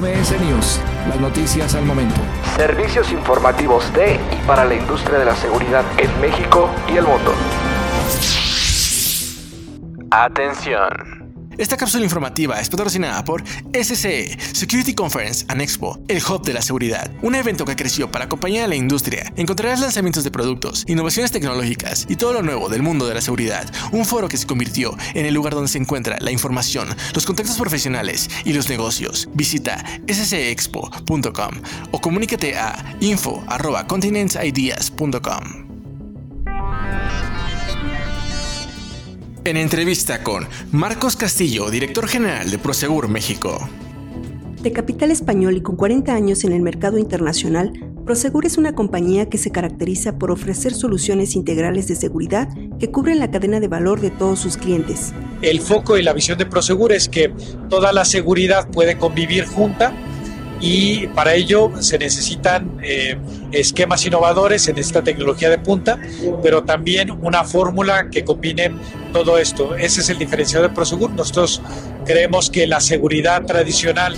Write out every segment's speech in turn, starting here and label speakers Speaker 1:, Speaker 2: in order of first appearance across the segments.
Speaker 1: MS News, las noticias al momento.
Speaker 2: Servicios informativos de y para la industria de la seguridad en México y el mundo.
Speaker 3: Atención. Esta cápsula informativa es patrocinada por SCE, Security Conference and Expo, el hub de la seguridad, un evento que creció para acompañar a la industria. Encontrarás lanzamientos de productos, innovaciones tecnológicas y todo lo nuevo del mundo de la seguridad. Un foro que se convirtió en el lugar donde se encuentra la información, los contactos profesionales y los negocios. Visita sceexpo.com o comunícate a info.continentsideas.com. En entrevista con Marcos Castillo, director general de Prosegur México.
Speaker 4: De capital español y con 40 años en el mercado internacional, Prosegur es una compañía que se caracteriza por ofrecer soluciones integrales de seguridad que cubren la cadena de valor de todos sus clientes.
Speaker 5: El foco y la visión de Prosegur es que toda la seguridad puede convivir junta y para ello se necesitan eh, esquemas innovadores, se necesita tecnología de punta, pero también una fórmula que combine todo esto. Ese es el diferenciador de Prosegur. Nosotros creemos que la seguridad tradicional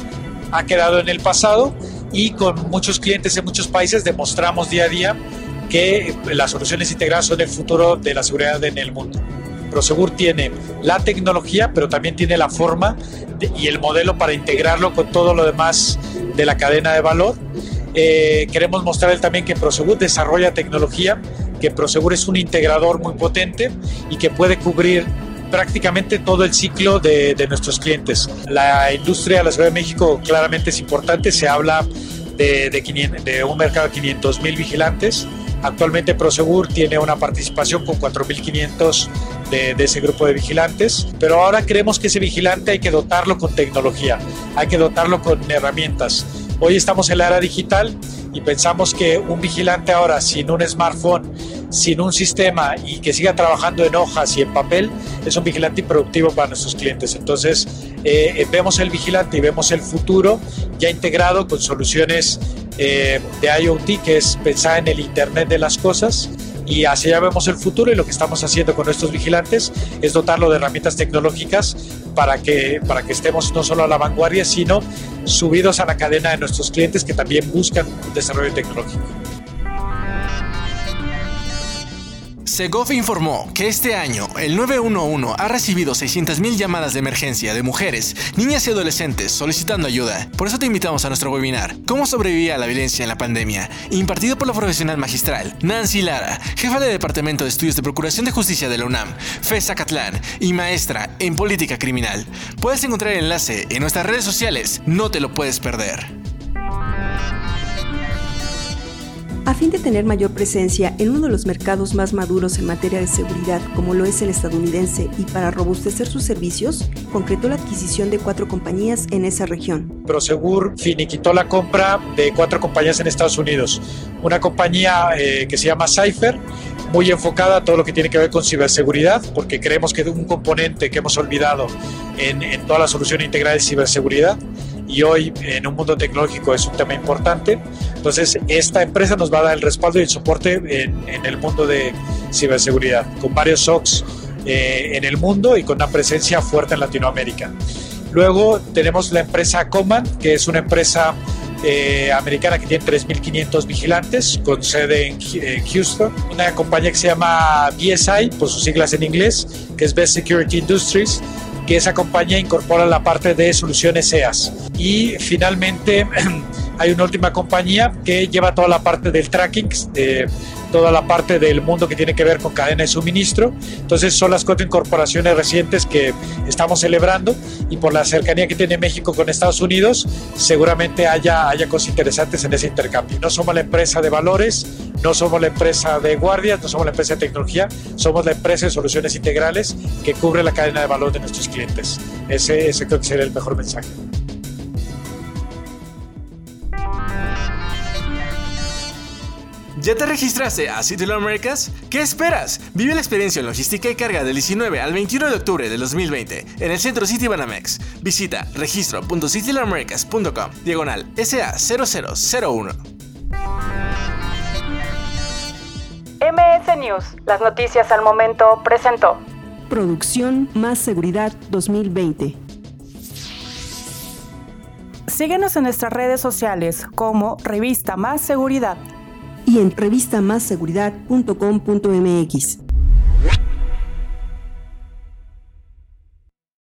Speaker 5: ha quedado en el pasado y con muchos clientes en muchos países demostramos día a día que las soluciones integradas son el futuro de la seguridad en el mundo. Prosegur tiene la tecnología, pero también tiene la forma y el modelo para integrarlo con todo lo demás de la cadena de valor. Eh, queremos mostrar también que Prosegur desarrolla tecnología, que Prosegur es un integrador muy potente y que puede cubrir prácticamente todo el ciclo de, nuestros clientes. La industria de la Ciudad de México claramente es importante, se habla de, de un mercado de 500 mil vigilantes. Actualmente Prosegur tiene una participación con 4.500 de, ese grupo de vigilantes, pero ahora creemos que ese vigilante hay que dotarlo con tecnología, hay que dotarlo con herramientas. Hoy estamos en la era digital y pensamos que un vigilante ahora sin un smartphone, sin un sistema y que siga trabajando en hojas y en papel, es un vigilante improductivo para nuestros clientes. Entonces, eh, vemos el vigilante y vemos el futuro ya integrado con soluciones eh, de IoT, que es pensar en el Internet de las Cosas y hacia allá vemos el futuro y lo que estamos haciendo con nuestros vigilantes es dotarlo de herramientas tecnológicas para que, para que estemos no solo a la vanguardia, sino subidos a la cadena de nuestros clientes que también buscan un desarrollo tecnológico.
Speaker 3: Segov informó que este año el 911 ha recibido 600.000 llamadas de emergencia de mujeres, niñas y adolescentes solicitando ayuda. Por eso te invitamos a nuestro webinar ¿Cómo sobrevivir a la violencia en la pandemia? impartido por la profesional magistral Nancy Lara, jefa de Departamento de Estudios de Procuración de Justicia de la UNAM, FESA Catlán y maestra en Política Criminal. Puedes encontrar el enlace en nuestras redes sociales, no te lo puedes perder.
Speaker 4: Fin de tener mayor presencia en uno de los mercados más maduros en materia de seguridad, como lo es el estadounidense, y para robustecer sus servicios, concretó la adquisición de cuatro compañías en esa región.
Speaker 5: Prosegur finiquitó la compra de cuatro compañías en Estados Unidos. Una compañía eh, que se llama Cypher, muy enfocada a todo lo que tiene que ver con ciberseguridad, porque creemos que es un componente que hemos olvidado en, en toda la solución integral de ciberseguridad y hoy en un mundo tecnológico es un tema importante. Entonces, esta empresa nos va a dar el respaldo y el soporte en, el mundo de ciberseguridad, con varios SOCs eh, en el mundo y con una presencia fuerte en Latinoamérica. Luego tenemos la empresa Command, que es una empresa eh, americana que tiene 3.500 vigilantes con sede en, Houston. Una compañía que se llama BSI, por sus siglas en inglés, que es Best Security Industries, que esa compañía incorpora la parte de soluciones EAS. Y finalmente hay una última compañía que lleva toda la parte del tracking, toda la parte del mundo que tiene que ver con cadena de suministro. Entonces son las cuatro incorporaciones recientes que estamos celebrando y por la cercanía que tiene México con Estados Unidos, seguramente haya, haya cosas interesantes en ese intercambio. No somos la empresa de valores, no somos la empresa de guardias, no somos la empresa de tecnología, somos la empresa de soluciones integrales que cubre la cadena de valor de nuestros clientes. Ese, ese creo que sería el mejor mensaje.
Speaker 3: ¿Ya te registraste a City Americas? ¿Qué esperas? Vive la experiencia en logística y carga del 19 al 21 de octubre del 2020 en el centro City Banamex. Visita registro.citylamericas.com diagonal SA0001.
Speaker 6: MS News, las noticias al momento presentó.
Speaker 4: Producción Más Seguridad 2020.
Speaker 6: Síguenos en nuestras redes sociales como Revista Más Seguridad
Speaker 4: y en revistamasseguridad.com.mx.